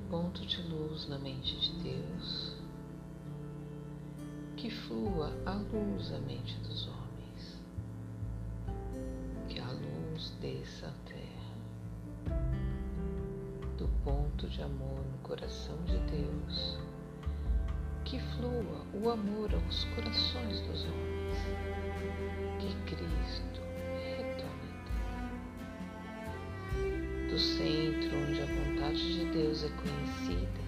ponto de luz na mente de Deus, que flua a luz à mente dos homens, que a luz desça à terra, do ponto de amor no coração de Deus, que flua o amor aos corações dos homens, do centro onde a vontade de Deus é conhecida,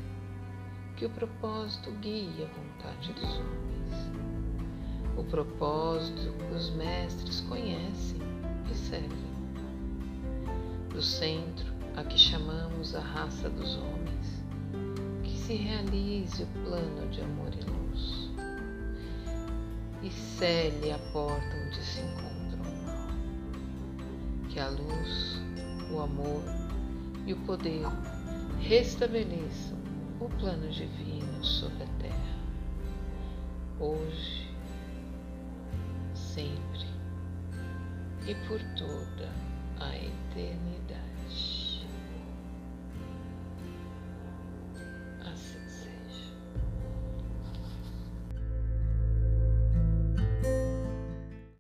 que o propósito guie a vontade dos homens. O propósito que os mestres conhecem e servem. Do centro a que chamamos a raça dos homens, que se realize o plano de amor e luz. E cele a porta onde se encontra o mal. Que a luz o amor e o poder restabeleçam o plano divino sobre a terra, hoje, sempre e por toda a eternidade.